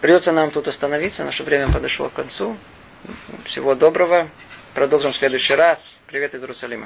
Придется нам тут остановиться, наше время подошло к концу. Всего доброго. Продолжим в следующий раз. Привет из Иерусалима.